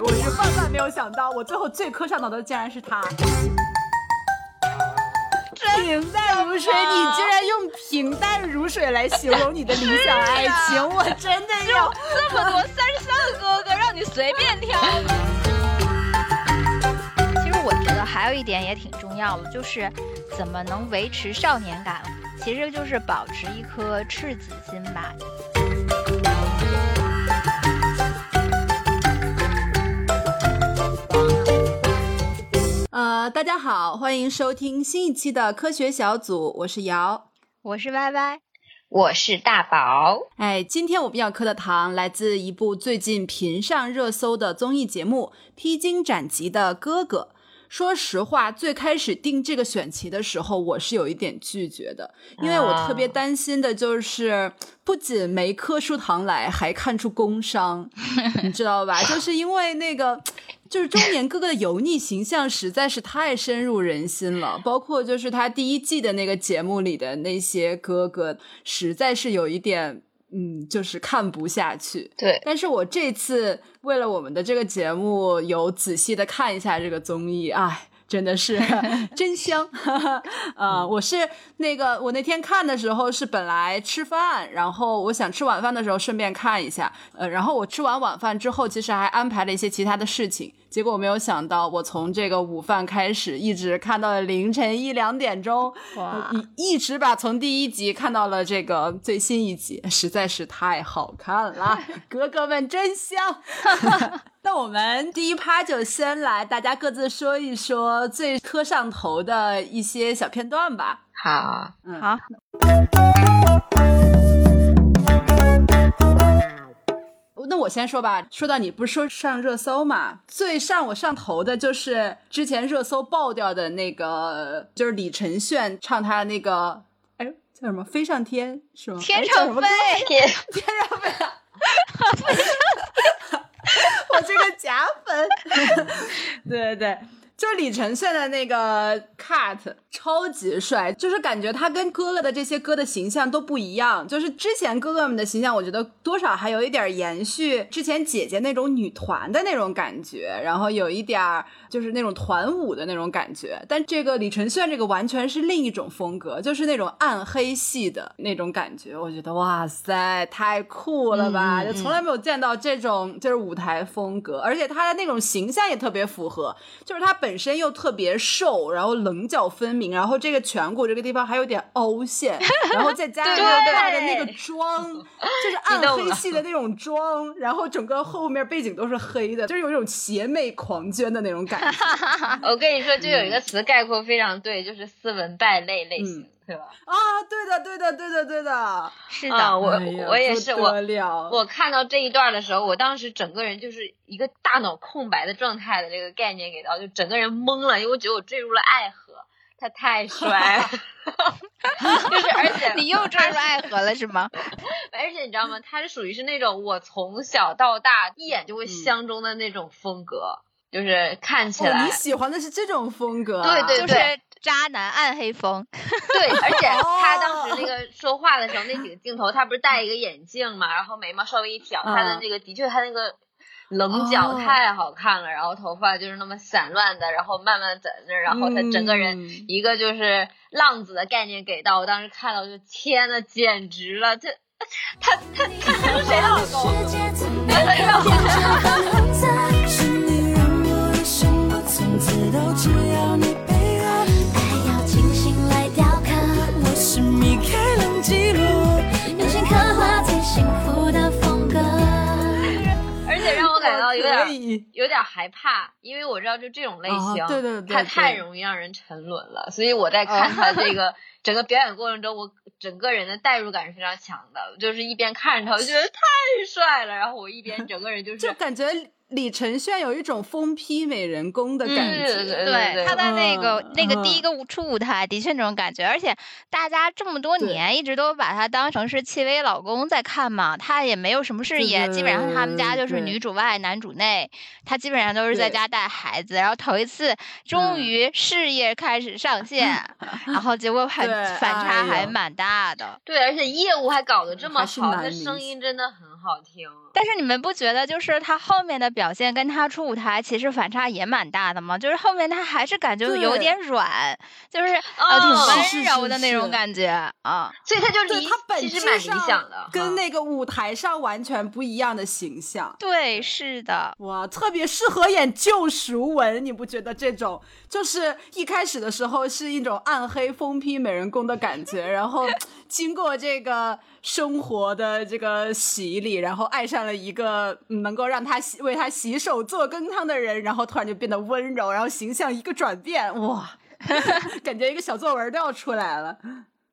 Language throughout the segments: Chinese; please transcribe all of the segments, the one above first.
我是万万没有想到，我最后最磕上脑的竟然是他。平淡如水，你居然用平淡如水来形容你的理想爱情，我真的要这么多三十三个哥哥让你随便挑。其实我觉得还有一点也挺重要的，就是怎么能维持少年感，其实就是保持一颗赤子心吧。呃，大家好，欢迎收听新一期的科学小组，我是瑶，我是歪歪，我是大宝。哎，今天我们要磕的糖来自一部最近频上热搜的综艺节目《披荆斩棘的哥哥》。说实话，最开始定这个选题的时候，我是有一点拒绝的，因为我特别担心的就是，不仅没磕出糖来，还看出工伤，你知道吧？就是因为那个。就是中年哥哥的油腻形象实在是太深入人心了，包括就是他第一季的那个节目里的那些哥哥，实在是有一点，嗯，就是看不下去。对，但是我这次为了我们的这个节目，有仔细的看一下这个综艺，哎。真的是 真香，呃，我是那个我那天看的时候是本来吃饭，然后我想吃晚饭的时候顺便看一下，呃，然后我吃完晚饭之后，其实还安排了一些其他的事情，结果我没有想到，我从这个午饭开始一直看到了凌晨一两点钟，一一直把从第一集看到了这个最新一集，实在是太好看了，哥哥们真香。那我们第一趴就先来，大家各自说一说最磕上头的一些小片段吧。好，嗯，好。那我先说吧。说到你不是说上热搜嘛？最上我上头的就是之前热搜爆掉的那个，就是李承铉唱他的那个，哎，叫什么？飞上天是吗？天上飞，天 天上飞。我这个假粉，对对对。就李承铉的那个 cut 超级帅，就是感觉他跟哥哥的这些歌的形象都不一样。就是之前哥哥们的形象，我觉得多少还有一点延续之前姐姐那种女团的那种感觉，然后有一点就是那种团舞的那种感觉。但这个李承铉这个完全是另一种风格，就是那种暗黑系的那种感觉。我觉得哇塞，太酷了吧！就从来没有见到这种就是舞台风格，而且他的那种形象也特别符合，就是他本。本身又特别瘦，然后棱角分明，然后这个颧骨这个地方还有点凹陷，然后再加上他的那个妆，就是暗黑系的那种妆，然后整个后面背景都是黑的，就是有一种邪魅狂狷的那种感觉。我跟你说，就有一个词概括非常对，就是斯文败类类型。对吧？啊，对的，对的，对的，对的，是的，我我也是，我我看到这一段的时候，我当时整个人就是一个大脑空白的状态的这个概念给到，就整个人懵了，因为我觉得我坠入了爱河，他太帅了，就是而且你又坠入爱河了是吗？而且你知道吗？他是属于是那种我从小到大一眼就会相中的那种风格，就是看起来你喜欢的是这种风格，对对对。渣男暗黑风，对，而且他当时那个说话的时候那几个镜头，他不是戴一个眼镜嘛，然后眉毛稍微一挑，他的那个的确他那个棱角太好看了，然后头发就是那么散乱的，然后慢慢在那，然后他整个人一个就是浪子的概念给到我，当时看到就天呐，简直了，这他他他是谁的老公？有点有点害怕，因为我知道就这种类型，对对对，他太容易让人沉沦了。所以我在看他这 个整个表演过程中，我整个人的代入感是非常强的，就是一边看着他，我觉得太帅了，然后我一边整个人就是就感觉。李承铉有一种疯批美人公的感觉，对他在那个那个第一个出舞台的确那种感觉，而且大家这么多年一直都把他当成是戚薇老公在看嘛，他也没有什么事业，基本上他们家就是女主外男主内，他基本上都是在家带孩子，然后头一次终于事业开始上线，然后结果很反差还蛮大的，对，而且业务还搞得这么好，他声音真的很好。好听。但是你们不觉得，就是他后面的表现跟他出舞台其实反差也蛮大的吗？就是后面他还是感觉有点软，就是呃挺温柔的那种感觉啊。所以他就离他本质蛮理想的，跟那个舞台上完全不一样的形象。对，是的，哇，特别适合演救赎文，你不觉得这种就是一开始的时候是一种暗黑疯批美人公的感觉，然后经过这个。生活的这个洗礼，然后爱上了一个能够让他洗为他洗手做羹汤的人，然后突然就变得温柔，然后形象一个转变，哇，感觉一个小作文都要出来了。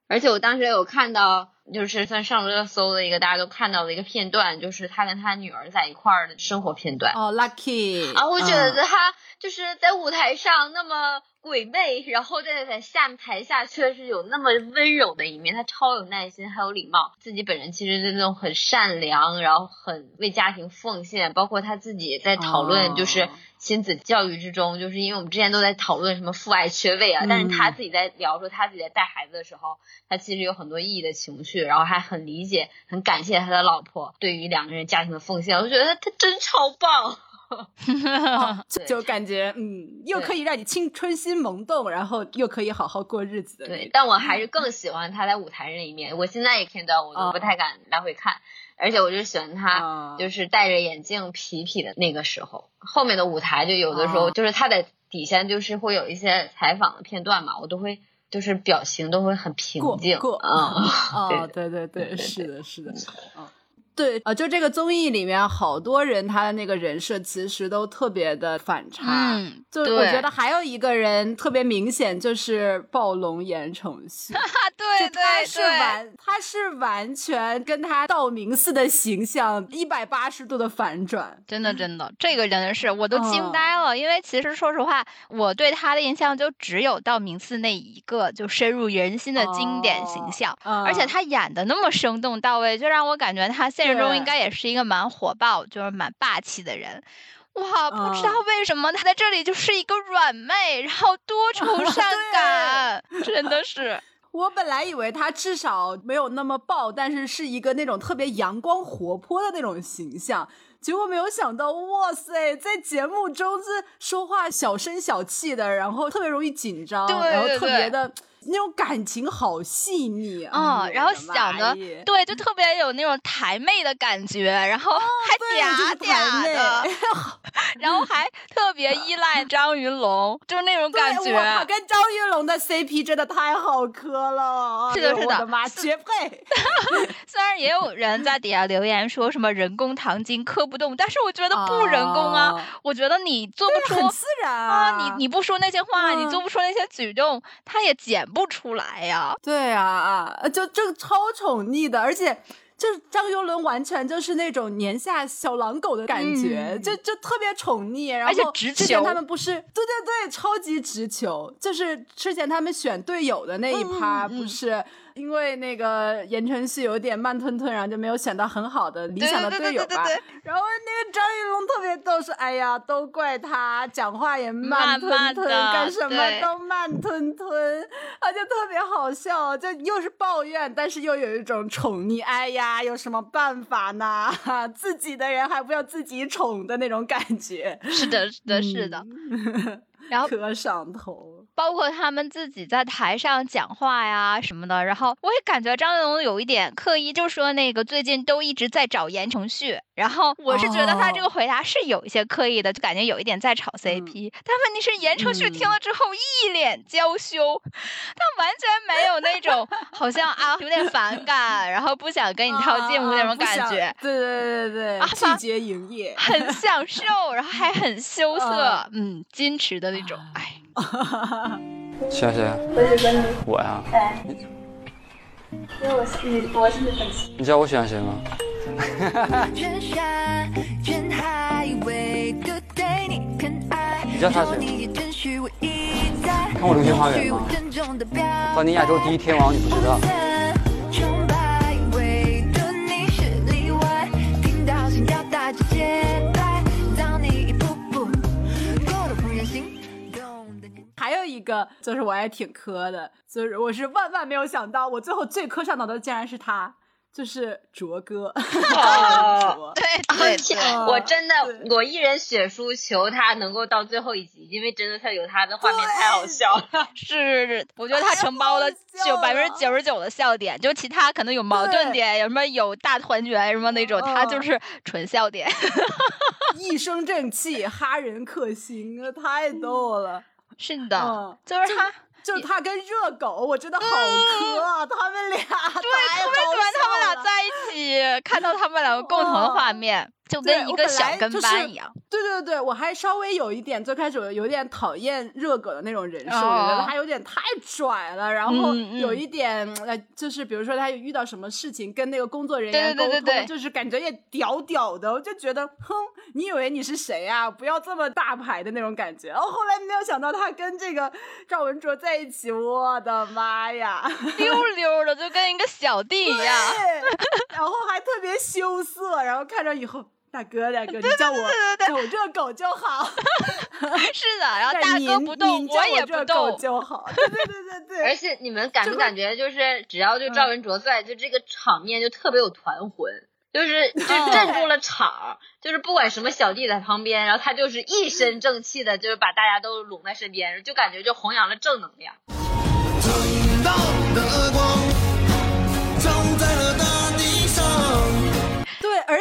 而且我当时有看到，就是算上热搜的一个大家都看到的一个片段，就是他跟他女儿在一块儿的生活片段。哦，Lucky 啊，我觉得他就是在舞台上那么。鬼魅，然后在在下台下却是有那么温柔的一面，他超有耐心，还有礼貌。自己本人其实是那种很善良，然后很为家庭奉献。包括他自己在讨论，就是亲子教育之中，就是因为我们之前都在讨论什么父爱缺位啊，但是他自己在聊说他自己在带孩子的时候，他其实有很多意义的情绪，然后还很理解、很感谢他的老婆对于两个人家庭的奉献。我觉得他他真超棒。就感觉嗯，又可以让你青春心萌动，然后又可以好好过日子的。对，但我还是更喜欢他在舞台那一面。我现在也看到，我都不太敢来回看，而且我就喜欢他，就是戴着眼镜痞痞的那个时候。后面的舞台就有的时候，就是他在底下，就是会有一些采访的片段嘛，我都会就是表情都会很平静。过啊，对对对，是的，是的，嗯。对啊，就这个综艺里面，好多人他的那个人设其实都特别的反差。嗯，就我觉得还有一个人特别明显，就是暴龙言承旭。对对对，是完，他是完全跟他道明寺的形象一百八十度的反转。真的真的，这个人是我都惊呆了。因为其实说实话，我对他的印象就只有道明寺那一个，就深入人心的经典形象。而且他演的那么生动到位，就让我感觉他现现实中应该也是一个蛮火爆，就是蛮霸气的人，哇！不知道为什么他在这里就是一个软妹，然后多 愁善感，真的是。我本来以为他至少没有那么爆，但是是一个那种特别阳光活泼的那种形象，结果没有想到，哇塞，在节目中是说话小声小气的，然后特别容易紧张，然后特别的。那种感情好细腻啊，然后想的对，就特别有那种台妹的感觉，然后还嗲嗲的，然后还特别依赖张云龙，就是那种感觉。我跟张云龙的 CP 真的太好磕了，是的，是的，我的妈，绝配！虽然也有人在底下留言说什么人工糖精磕不动，但是我觉得不人工啊，我觉得你做不出，很自然啊，你你不说那些话，你做不出那些举动，他也剪。不出来呀，对啊啊，就这超宠溺的，而且就是张游伦完全就是那种年下小狼狗的感觉，就就特别宠溺，然后之前他们不是，对对对，超级直球，就是之前他们选队友的那一趴不是。因为那个言承旭有点慢吞吞，然后就没有选到很好的理想的队友吧。然后那个张云龙特别逗，说：“哎呀，都怪他讲话也慢吞吞，干什么都慢吞吞。”他就特别好笑，就又是抱怨，但是又有一种宠溺。哎呀，有什么办法呢？自己的人还不要自己宠的那种感觉。是的，是的，是的。然后 可上头。包括他们自己在台上讲话呀什么的，然后我也感觉张云龙有一点刻意，就说那个最近都一直在找言承旭，然后我是觉得他这个回答是有一些刻意的，就感觉有一点在炒 CP。但问题是言承旭听了之后一脸娇羞，他完全没有那种 好像啊有点反感，然后不想跟你套近乎那种感觉。对对对对对，季节营业，很享受，然后还很羞涩，嗯，矜持的那种，哎。喜欢谁？我喜欢你。我呀。对。因为我是你，我是你粉丝。你知道我喜欢谁吗？你知道他谁？看过《流星花园》吗？当年亚洲第一天王，你不知道？还有一个就是我也挺磕的，就是我是万万没有想到，我最后最磕上脑的竟然是他，就是卓哥，对对对，我真的我一人血书求他能够到最后一集，因为真的他有他的画面太好笑了。是是，我觉得他承包了九百分之九十九的笑点，就其他可能有矛盾点，有什么有大团圆什么那种，他就是纯笑点。一身正气，哈人克星，太逗了。是的，就是他。就是他跟热狗，我真的好磕啊！他们俩，对，特别喜欢他们俩在一起，看到他们两个共同的画面。就跟一个小跟班一样，对对对，我还稍微有一点，最开始我有点讨厌热狗的那种人设，我觉得他有点太拽了，然后有一点呃，就是比如说他遇到什么事情跟那个工作人员沟通，就是感觉也屌屌的，我就觉得，哼，你以为你是谁啊？不要这么大牌的那种感觉。然后后来没有想到他跟这个赵文卓在一起，我的妈呀，溜溜的就跟一个小弟一样，然后还特别羞涩，然后看着以后。大哥，大哥，你叫我叫我热狗就好。是的，然后大哥不动，我也不动就好。对对对对对。而且你们感不感觉，就是只要就赵文卓在，就这个场面就特别有团魂，就是就镇住了场，就是不管什么小弟在旁边，然后他就是一身正气的，就是把大家都拢在身边，就感觉就弘扬了正能量。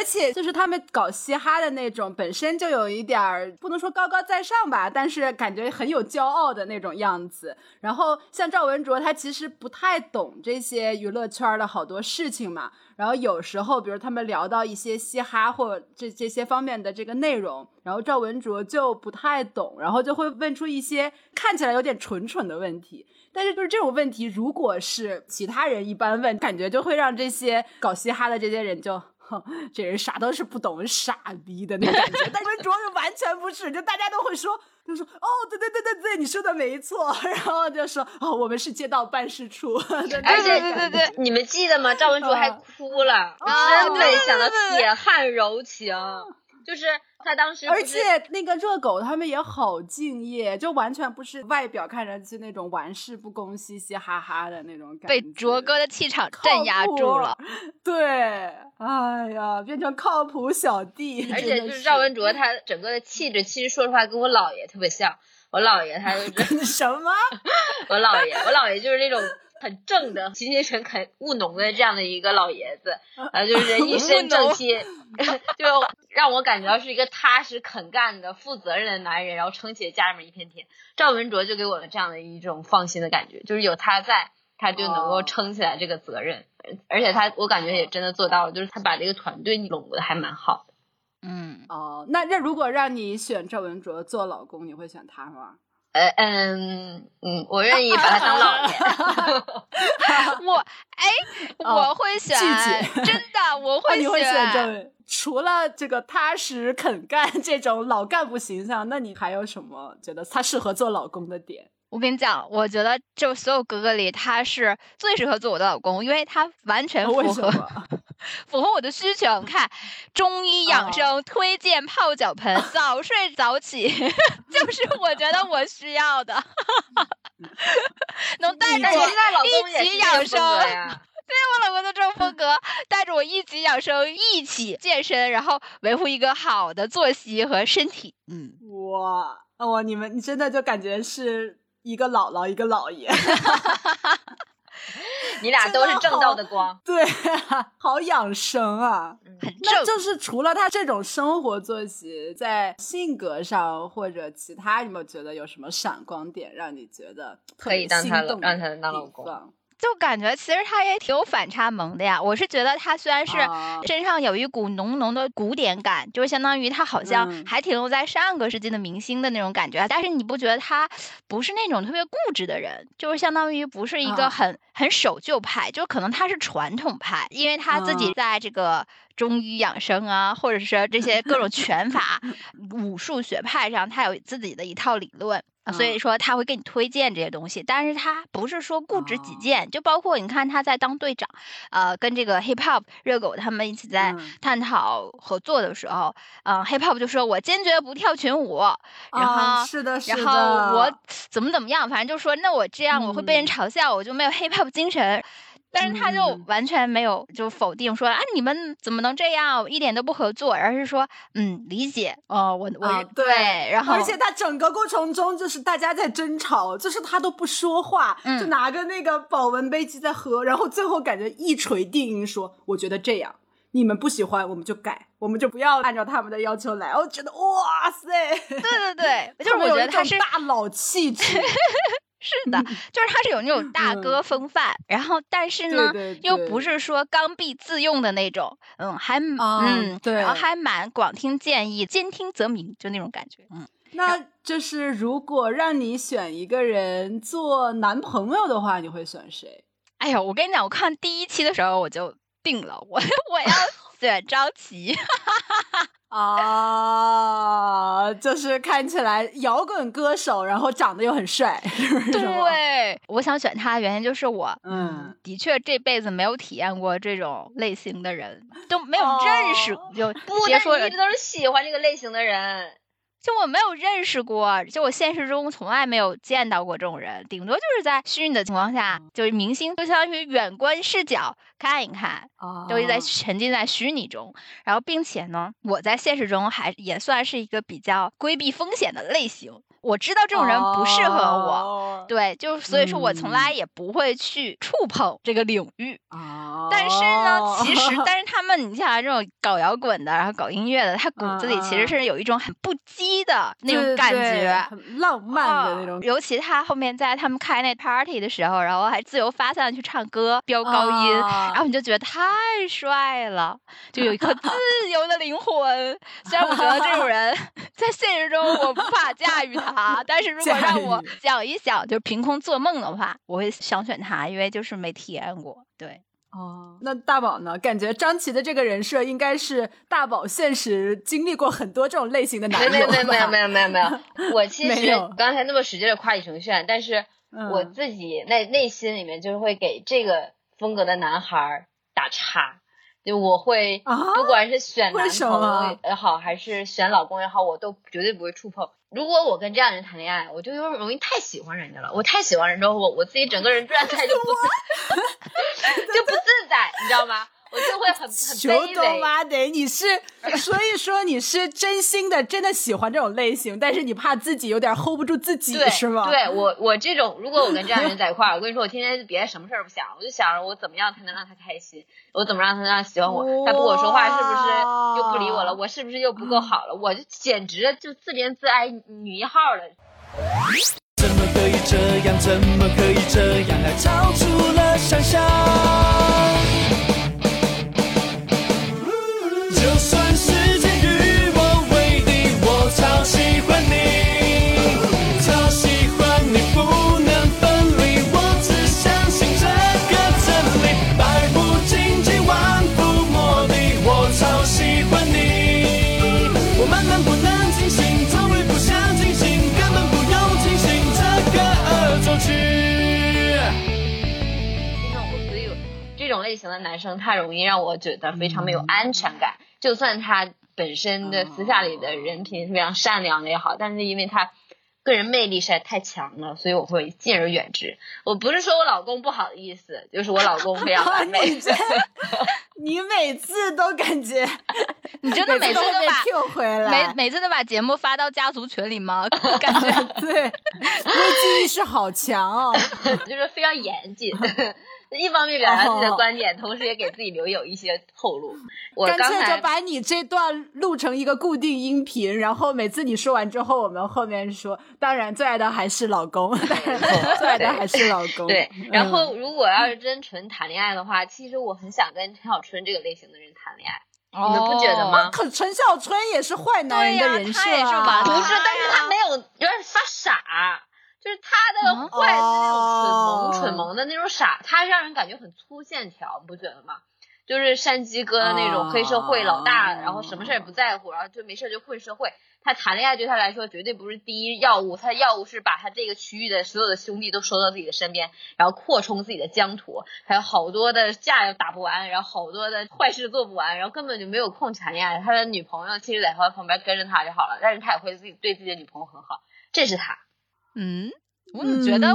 且就是他们搞嘻哈的那种，本身就有一点儿不能说高高在上吧，但是感觉很有骄傲的那种样子。然后像赵文卓，他其实不太懂这些娱乐圈的好多事情嘛。然后有时候，比如他们聊到一些嘻哈或这这些方面的这个内容，然后赵文卓就不太懂，然后就会问出一些看起来有点蠢蠢的问题。但是就是这种问题，如果是其他人一般问，感觉就会让这些搞嘻哈的这些人就。哼，这人啥都是不懂，傻逼的那感觉。但是卓是完全不是，就大家都会说，就说哦，对对对对对，你说的没错。然后就说哦，我们是街道办事处。而且对对对，你们记得吗？赵文卓还哭了，真没想到铁汉柔情，就是。他当时，而且那个热狗他们也好敬业，就完全不是外表看上去那种玩世不恭、嘻嘻哈哈的那种感觉，被卓哥的气场镇压住了。对，哎呀，变成靠谱小弟。而且就是赵文卓，他整个的气质，其实说实话跟我姥爷特别像。我姥爷他就是什么？我姥爷，我姥爷就是那种。很正的、勤勤恳恳、务农的这样的一个老爷子，呃，就是一身正气，就让我感觉到是一个踏实肯干的、负责任的男人，然后撑起家里面一片天。赵文卓就给我了这样的一种放心的感觉，就是有他在，他就能够撑起来这个责任，而且他我感觉也真的做到了，就是他把这个团队拢的还蛮好的。嗯，哦，那那如果让你选赵文卓做老公，你会选他吗？呃嗯嗯，我愿意把他当老爷。我哎，我会选，真的我 会选。这除了这个踏实肯干这种老干部形象，那你还有什么觉得他适合做老公的点？我跟你讲，我觉得就所有哥哥里，他是最适合做我的老公，因为他完全符合符合我的需求。看中医养生推荐泡脚盆，早睡早起，就是我觉得我需要的，能带着我一起养生。对我老公的这种风格，带着我一起养生，一起健身，然后维护一个好的作息和身体。嗯，哇哇，你们你真的就感觉是。一个姥姥，一个姥爷，你俩都是正道的光，对，啊好养生啊！那就是除了他这种生活作息，在性格上或者其他，有没有觉得有什么闪光点，让你觉得可以当他让他当老公？就感觉其实他也挺有反差萌的呀。我是觉得他虽然是身上有一股浓浓的古典感，就是相当于他好像还停留在上个世纪的明星的那种感觉。但是你不觉得他不是那种特别固执的人？就是相当于不是一个很很守旧派，就可能他是传统派，因为他自己在这个中医养生啊，或者是这些各种 拳法、武术学派上，他有自己的一套理论。所以说他会给你推荐这些东西，但是他不是说固执己见，就包括你看他在当队长，呃，跟这个 hip hop 热狗他们一起在探讨合作的时候，嗯，hip hop 就说我坚决不跳群舞，然后是的，然后我怎么怎么样，反正就说那我这样我会被人嘲笑，我就没有 hip hop 精神。但是他就完全没有就否定说啊你们怎么能这样，一点都不合作，而是说嗯理解哦我我对，然后而且他整个过程中就是大家在争吵，就是他都不说话，就拿个那个保温杯机在喝，然后最后感觉一锤定音说我觉得这样。你们不喜欢，我们就改，我们就不要按照他们的要求来。我觉得，哇塞，对对对，就是我觉得他是大佬气质，是的，就是他是有那种大哥风范，然后但是呢，又不是说刚愎自用的那种，嗯，还嗯，对，然后还蛮广听建议，兼听则明，就那种感觉。嗯，那就是如果让你选一个人做男朋友的话，你会选谁？哎呀，我跟你讲，我看第一期的时候我就。定了，我 我要选张琪啊，就是看起来摇滚歌手，然后长得又很帅，对，我想选他的原因就是我，嗯，的确这辈子没有体验过这种类型的人，都没有认识，就别说一直都是喜欢这个类型的人。就我没有认识过，就我现实中从来没有见到过这种人，顶多就是在虚拟的情况下，就是明星，就相当于远观视角看一看，都是在沉浸在虚拟中。然后，并且呢，我在现实中还也算是一个比较规避风险的类型。我知道这种人不适合我，对，就所以说我从来也不会去触碰这个领域。但是呢，其实，但是他们，你像这种搞摇滚的，然后搞音乐的，他骨子里其实是有一种很不羁的那种感觉，很浪漫的那种。尤其他后面在他们开那 party 的时候，然后还自由发散去唱歌，飙高音，然后你就觉得太帅了，就有一颗自由的灵魂。虽然我觉得这种人 在现实中我无法驾驭他。啊！但是 如果让我想一想，就凭空做梦的话，我会想选他，因为就是没体验过。对，哦，那大宝呢？感觉张琪的这个人设应该是大宝现实经历过很多这种类型的男人。没有没有没有没有没有没有。我其实刚才那么使劲的夸李承铉，但是我自己内内心里面就是会给这个风格的男孩打叉。就我会，不管是选男朋友也好，还是选老公也好，我都绝对不会触碰。如果我跟这样的人谈恋爱，我就有点容易太喜欢人家了。我太喜欢人之后，我我自己整个人状态就不 就不自在，你知道吗？我就会很很卑微。妈得，你是 所以说你是真心的，真的喜欢这种类型，但是你怕自己有点 hold 不住自己，是吗？对我我这种，如果我跟这样的人在一块儿，我跟你说，我天天别什么事儿不想，我就想着我怎么样才能让他开心，我怎么让他让喜欢我，他不跟我说话是不是又不理我了？我是不是又不够好了？我就简直就自怜自哀女一号了。怎么可以这样？怎么可以这样？还超出了想象。类型的男生太容易让我觉得非常没有安全感。就算他本身的私下里的人品非常善良的也好，但是因为他个人魅力实在太强了，所以我会敬而远之。我不是说我老公不好的意思，就是我老公非常完美。你每次都感觉，你真的每次都把每每次都把节目发到家族群里吗？感觉对，危机意识好强哦，就是非常严谨。一方面表达自己的观点，同时也给自己留有一些后路。我干脆就把你这段录成一个固定音频，然后每次你说完之后，我们后面说。当然，最爱的还是老公，最爱的还是老公。对，然后如果要是真纯谈恋爱的话，其实我很想跟陈小春这个类型的人谈恋爱。你们不觉得吗？可陈小春也是坏男人的人设啊，不是，但是他没有有点发傻。就是他的坏是那种蠢萌蠢萌的那种傻，他让人感觉很粗线条，你不觉得吗？就是山鸡哥的那种黑社会老大，然后什么事也不在乎，然后就没事就混社会。他谈恋爱对他来说绝对不是第一要务，他的要务是把他这个区域的所有的兄弟都收到自己的身边，然后扩充自己的疆土。还有好多的架要打不完，然后好多的坏事做不完，然后根本就没有空谈恋爱。他的女朋友其实在他旁边跟着他就好了，但是他也会自己对自己的女朋友很好，这是他。嗯。我怎么觉得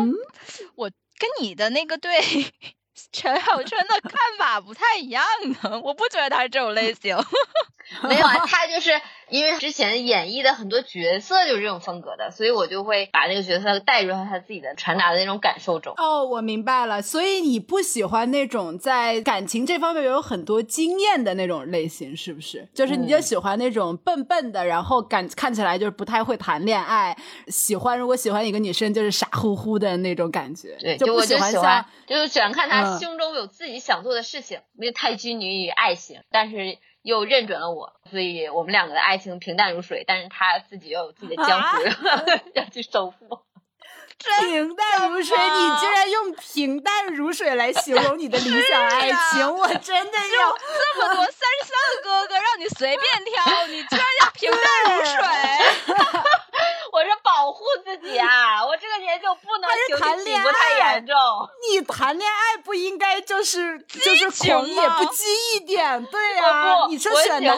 我跟你的那个对 陈小春的看法不太一样呢，我不觉得他是这种类型。没有啊，他就是因为之前演绎的很多角色就是这种风格的，所以我就会把那个角色带入到他自己的传达的那种感受中。哦，我明白了，所以你不喜欢那种在感情这方面有很多经验的那种类型，是不是？就是你就喜欢那种笨笨的，然后感看起来就是不太会谈恋爱，喜欢如果喜欢一个女生就是傻乎乎的那种感觉。对，就我就喜欢，就喜欢看他胸中有自己想做的事情，没有太拘泥于爱情，但是。又认准了我，所以我们两个的爱情平淡如水。但是他自己又有自己的江湖，要去守护。平淡如水，你居然用平淡如水来形容你的理想爱情，我真的要这么多三十三个哥哥让你随便挑，你居然要平淡如水。我是保护自己啊！我这个年就不能谈恋爱，不太严重。你谈恋爱不应该就是就是狂野不羁一点？对呀，你说选选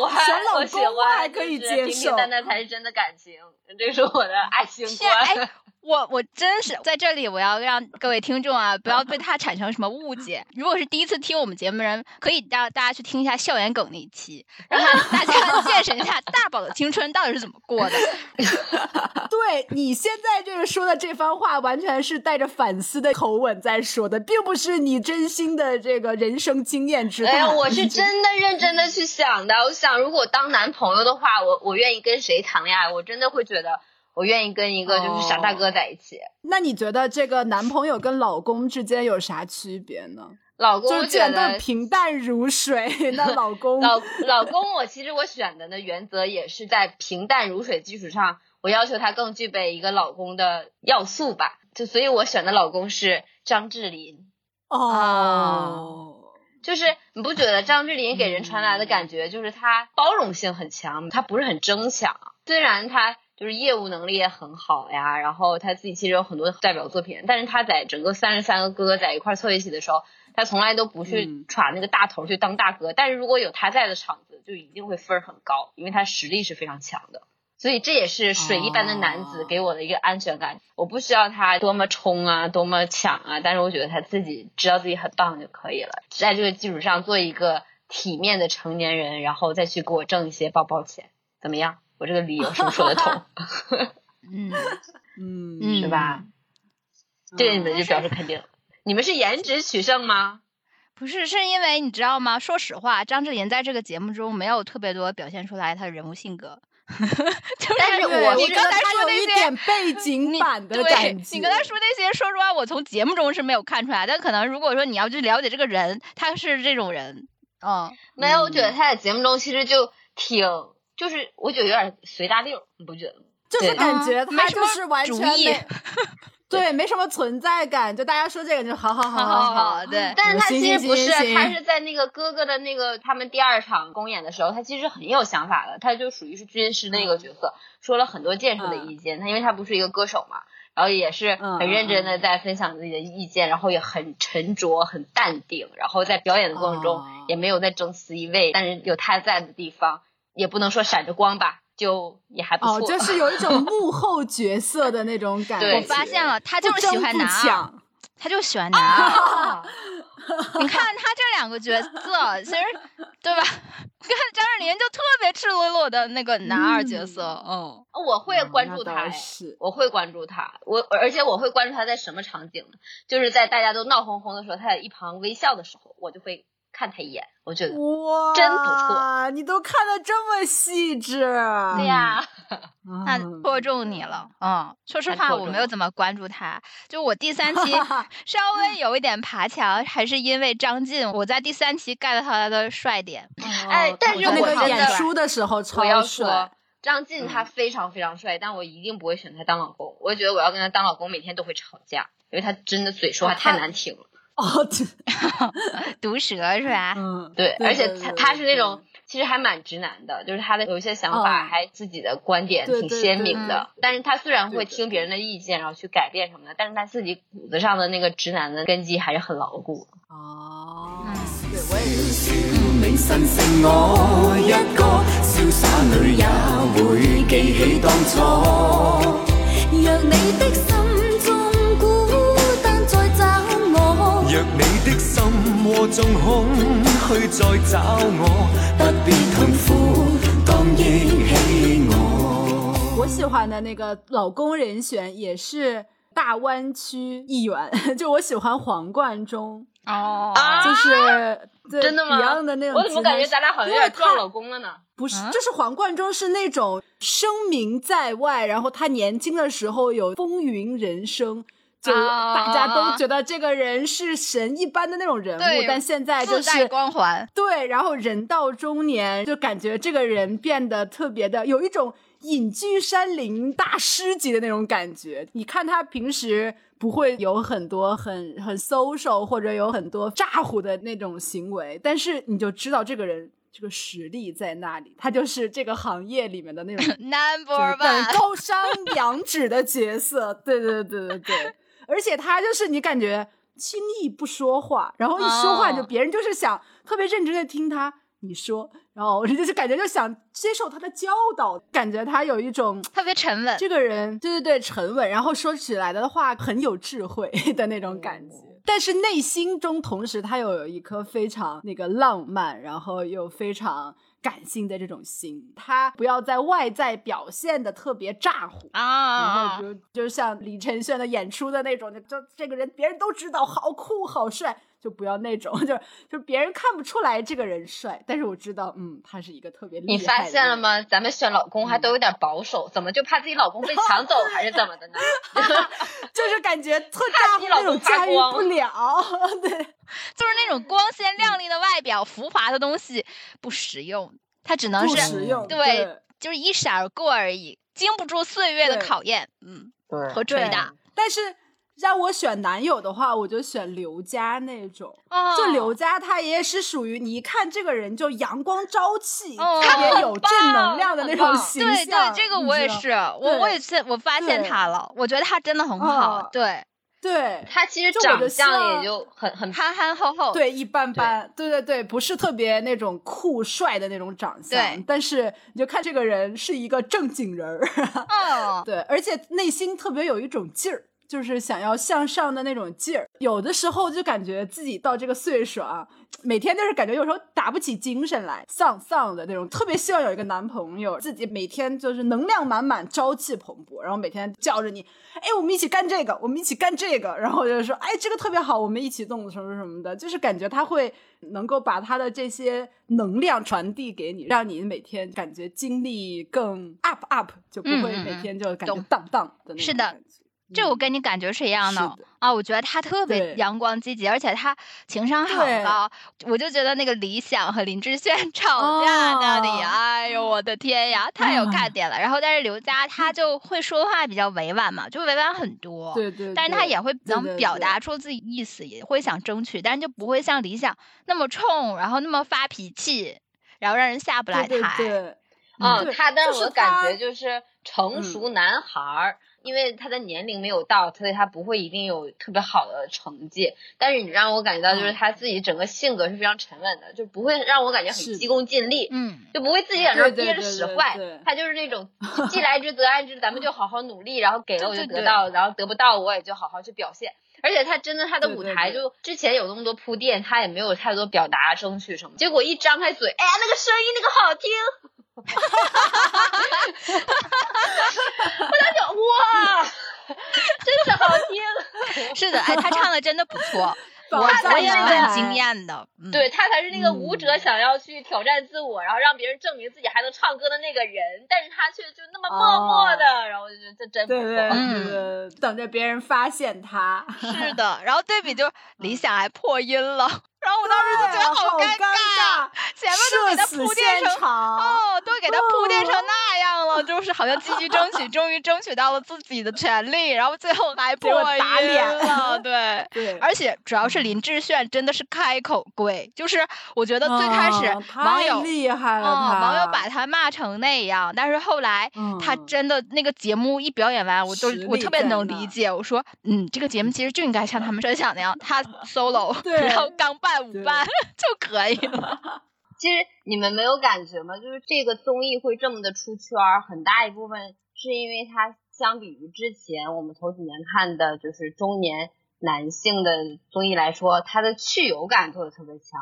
老公还可以接受，平平淡淡才是真的感情，这是我的爱情观。我我真是在这里，我要让各位听众啊，不要对他产生什么误解。如果是第一次听我们节目的人，可以让大家去听一下校园梗那一期，让大家 见识一下大宝的青春到底是怎么过的。对你现在这个说的这番话，完全是带着反思的口吻在说的，并不是你真心的这个人生经验之谈。哎呀，我是真的认真的去想的。我想，如果当男朋友的话，我我愿意跟谁谈恋爱？我真的会觉得。我愿意跟一个就是傻大哥在一起。那你觉得这个男朋友跟老公之间有啥区别呢？老公就觉得平淡如水，那老公老老公，我其实我选的呢原则也是在平淡如水基础上，我要求他更具备一个老公的要素吧。就所以，我选的老公是张智霖。哦，就是你不觉得张智霖给人传来的感觉就是他包容性很强，他不是很争抢，虽然他。就是业务能力也很好呀，然后他自己其实有很多代表作品，但是他在整个三十三个哥哥在一块凑一起的时候，他从来都不去耍那个大头去当大哥，但是如果有他在的场子，就一定会分儿很高，因为他实力是非常强的，所以这也是水一般的男子给我的一个安全感。我不需要他多么冲啊，多么抢啊，但是我觉得他自己知道自己很棒就可以了，在这个基础上做一个体面的成年人，然后再去给我挣一些包包钱，怎么样？我这个理由是不是说得通？嗯嗯，是吧？这个你们就表示肯定。你们是颜值取胜吗？不是，是因为你知道吗？说实话，张智霖在这个节目中没有特别多表现出来他的人物性格。但是我你刚才说那些背景版的感觉，你刚才说那些，说实话，我从节目中是没有看出来。但可能如果说你要去了解这个人，他是这种人，嗯，没有，我觉得他在节目中其实就挺。就是我觉得有点随大溜，你不觉得吗？就是感觉他就是完全 对，没什么存在感。就大家说这个就好好好好好，对。但是他其实不是，他是在那个哥哥的那个他们第二场公演的时候，他其实很有想法的。他就属于是军师那个角色，说了很多建设的意见。他因为他不是一个歌手嘛，然后也是很认真的在分享自己的意见，然后也很沉着、很淡定，然后在表演的过程中也没有在争 C 位，但是有他在的地方。也不能说闪着光吧，就也还不错。哦，就是有一种 幕后角色的那种感觉。我发现了，他就是喜欢拿，他就喜欢 拿。你看他这两个角色，其实对吧？你看张智霖就特别赤裸裸的那个男二角色。嗯，我会关注他，我会关注他。我而且我会关注他在什么场景呢？就是在大家都闹哄哄的时候，他在一旁微笑的时候，我就会。看他一眼，我觉得哇，真不错。你都看的这么细致，对呀，那戳中你了。嗯，说实话，我没有怎么关注他。就我第 三期稍微有一点爬墙，还是因为张晋。我在第三期 get 到他的帅点。哎，但是我演书的时候超帅。张晋他非常非常帅，但我一定不会选他当老公。我觉得我要跟他当老公，每天都会吵架，因为他真的嘴说话太难听了。哦，毒蛇是吧？嗯，对，而且他他是那种其实还蛮直男的，就是他的有一些想法还自己的观点挺鲜明的。但是他虽然会听别人的意见，然后去改变什么的，但是他自己骨子上的那个直男的根基还是很牢固。哦，对，我也是。若你的心我纵空去再找我，不必痛苦，当忆起我。我喜欢的那个老公人选也是大湾区议员，就我喜欢黄贯中哦，就是真的吗？Beyond 的那种，我怎么感觉咱俩好像有点撞老公了呢？不是，就是黄贯中是那种声名在外，然后他年轻的时候有风云人生。就大家都觉得这个人是神一般的那种人物，但现在就是光环。对，然后人到中年，就感觉这个人变得特别的有一种隐居山林大师级的那种感觉。你看他平时不会有很多很很 social 或者有很多咋呼的那种行为，但是你就知道这个人这个实力在那里，他就是这个行业里面的那种 number one 高山仰止的角色。对对对对对。而且他就是你感觉轻易不说话，然后一说话就别人就是想特别认真的听他你说，然后就是感觉就想接受他的教导，感觉他有一种特别沉稳，这个人对对对沉稳，然后说起来的话很有智慧 的那种感觉，但是内心中同时他又有一颗非常那个浪漫，然后又非常。感性的这种心，他不要在外在表现的特别咋呼。啊，然后就就像李承铉的演出的那种，就这个人别人都知道好酷好帅，就不要那种，就就别人看不出来这个人帅，但是我知道，嗯，他是一个特别厉害。你发现了吗？咱们选老公还都有点保守，怎么就怕自己老公被抢走，还是怎么的呢？就是 感觉特咋呼那种驾驭不了，对。就是那种光鲜亮丽的外表，浮华的东西不实用，它只能是对，就是一闪而过而已，经不住岁月的考验，嗯，和捶打。但是让我选男友的话，我就选刘佳那种。就刘佳，他也是属于你一看这个人就阳光朝气，特别有正能量的那种形象。对对，这个我也是，我我也是，我发现他了，我觉得他真的很好。对。对他其实长相也就很很憨憨厚厚，对一般般，对对对，不是特别那种酷帅的那种长相，对，但是你就看这个人是一个正经人儿，嗯，对，而且内心特别有一种劲儿。就是想要向上的那种劲儿，有的时候就感觉自己到这个岁数啊，每天就是感觉有时候打不起精神来，丧丧的那种。特别希望有一个男朋友，自己每天就是能量满满、朝气蓬勃，然后每天叫着你，哎，我们一起干这个，我们一起干这个，然后就说，哎，这个特别好，我们一起动什么什么的，就是感觉他会能够把他的这些能量传递给你，让你每天感觉精力更 up up，就不会每天就感觉荡荡的那种。是的。这我跟你感觉是一样的啊！我觉得他特别阳光积极，而且他情商很高。我就觉得那个李想和林志炫 吵架那里，哎呦我的天呀，太有看点了。然后但是刘佳他就会说话比较委婉嘛，就委婉很多。对对。但是他也会能表达出自己意思，也会想争取，但是就不会像李想那么冲，然后那么发脾气，然后让人下不来台。对。嗯，他但是我感觉就是成熟男孩儿。因为他的年龄没有到，所以他不会一定有特别好的成绩。但是你让我感觉到，就是他自己整个性格是非常沉稳的，就不会让我感觉很急功近利，嗯，就不会自己在那憋着使坏。他就是那种既来之则安之，咱们就好好努力，然后给了我就得到，然后得不到我也就好好去表现。而且他真的他的舞台就之前有那么多铺垫，他也没有太多表达争取什么。结果一张开嘴，哎呀，那个声音那个好听。哈哈哈哈哈！我当时哇，真是好听。是的，哎，他唱的真的不错，我我也是很惊艳的。对他才是那个舞者想要去挑战自我，然后让别人证明自己还能唱歌的那个人，但是他却就那么默默的，然后我就觉得这真不错。嗯，等着别人发现他。是的，然后对比就理想还破音了。然后我当时就觉得好尴尬，前面都给他铺垫成哦，都给他铺垫成那样了，就是好像积极争取，终于争取到了自己的权利，然后最后还破脸了，对。对，而且主要是林志炫真的是开口跪，就是我觉得最开始网友厉害了，网友把他骂成那样，但是后来他真的那个节目一表演完，我都我特别能理解，我说嗯，这个节目其实就应该像他们设想那样，他 solo，然后钢伴。五班 就可以了。其实你们没有感觉吗？就是这个综艺会这么的出圈，很大一部分是因为它相比于之前我们头几年看的，就是中年男性的综艺来说，它的去油感做的特别强。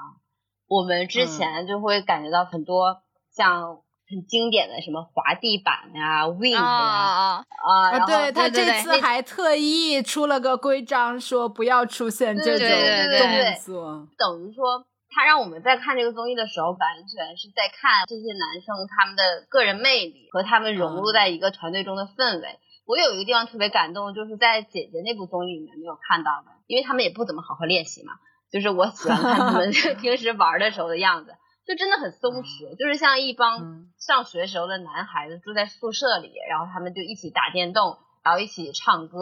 我们之前就会感觉到很多像。很经典的什么滑地板呀、wing 呀啊啊！对他这次还特意出了个规章，说不要出现这种动作。等于说，他让我们在看这个综艺的时候，完全是在看这些男生他们的个人魅力和他们融入在一个团队中的氛围。我有一个地方特别感动，就是在姐姐那部综艺里面没有看到的，因为他们也不怎么好好练习嘛。就是我喜欢看他们 平时玩的时候的样子。就真的很松弛，就是像一帮上学时候的男孩子住在宿舍里，然后他们就一起打电动，然后一起唱歌，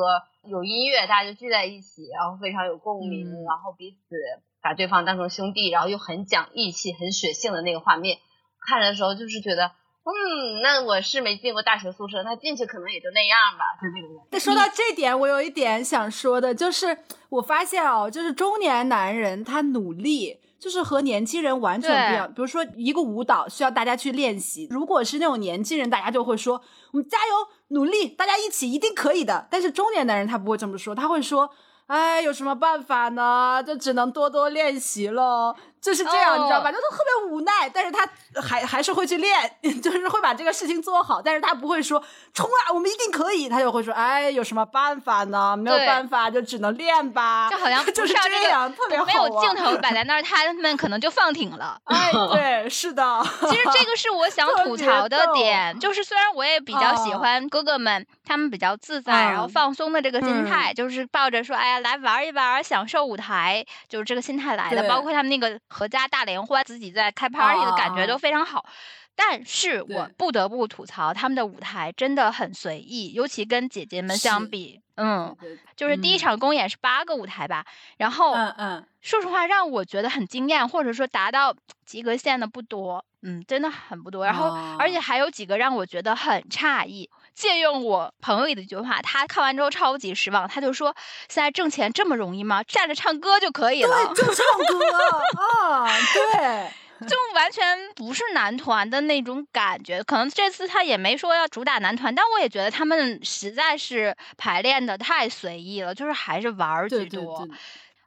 有音乐，大家就聚在一起，然后非常有共鸣，然后彼此把对方当成兄弟，然后又很讲义气、很血性的那个画面，看的时候就是觉得，嗯，那我是没进过大学宿舍，那进去可能也就那样吧，就那种感觉。那说到这点，我有一点想说的，就是我发现哦，就是中年男人他努力。就是和年轻人完全不一样。比如说，一个舞蹈需要大家去练习。如果是那种年轻人，大家就会说：“我们加油，努力，大家一起，一定可以的。”但是中年男人他不会这么说，他会说：“哎，有什么办法呢？就只能多多练习喽。”就是这样，你知道吧？就特别无奈，但是他还还是会去练，就是会把这个事情做好。但是他不会说冲啊，我们一定可以。他就会说，哎，有什么办法呢？没有办法，就只能练吧。就好像 就是这样，特别好。没有镜头摆在那儿，他们可能就放挺了。哎，对，是的。其实这个是我想吐槽的点，就是虽然我也比较喜欢哥哥们，他们比较自在，然后放松的这个心态，就是抱着说，哎呀，来玩一玩，享受舞台，就是这个心态来的。包括他们那个。合家大联欢，自己在开 party 的感觉都非常好，但是我不得不吐槽他们的舞台真的很随意，尤其跟姐姐们相比，嗯，就是第一场公演是八个舞台吧，然后，嗯嗯，说实话让我觉得很惊艳，或者说达到及格线的不多，嗯，真的很不多，然后而且还有几个让我觉得很诧异。借用我朋友里的一句话，他看完之后超级失望，他就说：“现在挣钱这么容易吗？站着唱歌就可以了。”对，就唱歌 啊，对，就完全不是男团的那种感觉。可能这次他也没说要主打男团，但我也觉得他们实在是排练的太随意了，就是还是玩儿居多。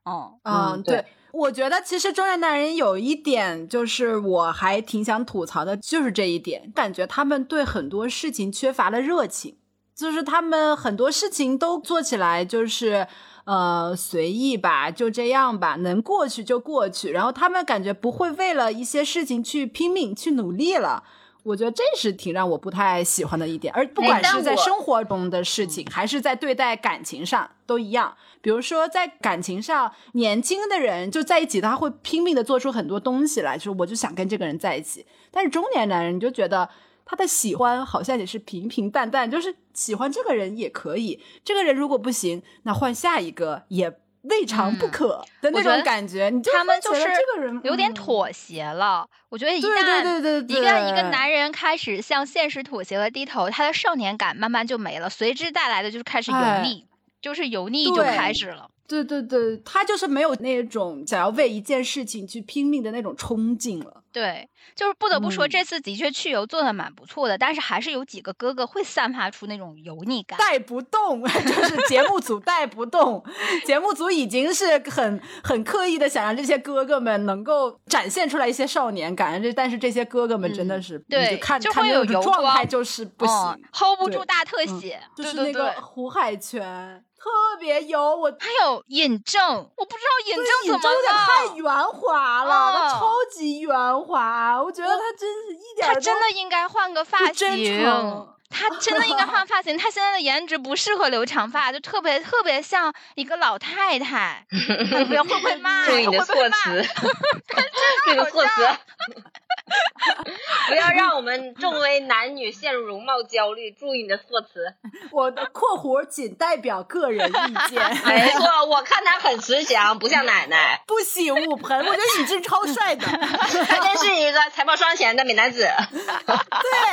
嗯嗯，对。我觉得其实中年男人有一点，就是我还挺想吐槽的，就是这一点，感觉他们对很多事情缺乏了热情，就是他们很多事情都做起来就是呃随意吧，就这样吧，能过去就过去，然后他们感觉不会为了一些事情去拼命去努力了。我觉得这是挺让我不太喜欢的一点，而不管是在生活中的事情，还是在对待感情上都一样。比如说在感情上，年轻的人就在一起，他会拼命的做出很多东西来，就是我就想跟这个人在一起。但是中年男人，你就觉得他的喜欢好像也是平平淡淡，就是喜欢这个人也可以，这个人如果不行，那换下一个也。未尝不可的那种感觉，你他们就是这个人有点妥协了。我觉得一旦一个一个男人开始向现实妥协和低头，他的少年感慢慢就没了，随之带来的就是开始油腻，就是油腻就开始了。对对对，他就是没有那种想要为一件事情去拼命的那种冲劲了。对，就是不得不说，这次的确去油做的蛮不错的，但是还是有几个哥哥会散发出那种油腻感，带不动，就是节目组带不动。节目组已经是很很刻意的想让这些哥哥们能够展现出来一些少年感，这但是这些哥哥们真的是对，看就会有状态就是不行，hold 不住大特写，就是那个胡海泉。特别油，我还有尹正，我不知道尹正怎么了，太圆滑了，他超级圆滑，我觉得他真是一点，他真的应该换个 发型，他真的应该换发型，他现在的颜值不适合留长发，就特别特别像一个老太太，不要会不会骂？注意你的措辞，这个措辞。不要让我们众位男女陷入容貌焦虑。注意你的措辞。我的括弧仅代表个人意见。没错，我看他很慈祥，不像奶奶。不喜勿喷。我觉得尹正超帅的，他真是一个才貌双全的美男子。对，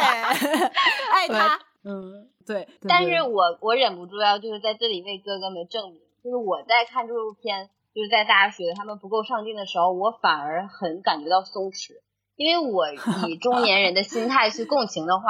爱他。嗯，对。但是我我忍不住要就是在这里为哥哥们证明，就是我在看这部片，就是在大家觉得他们不够上进的时候，我反而很感觉到松弛。因为我 以中年人的心态去共情的话，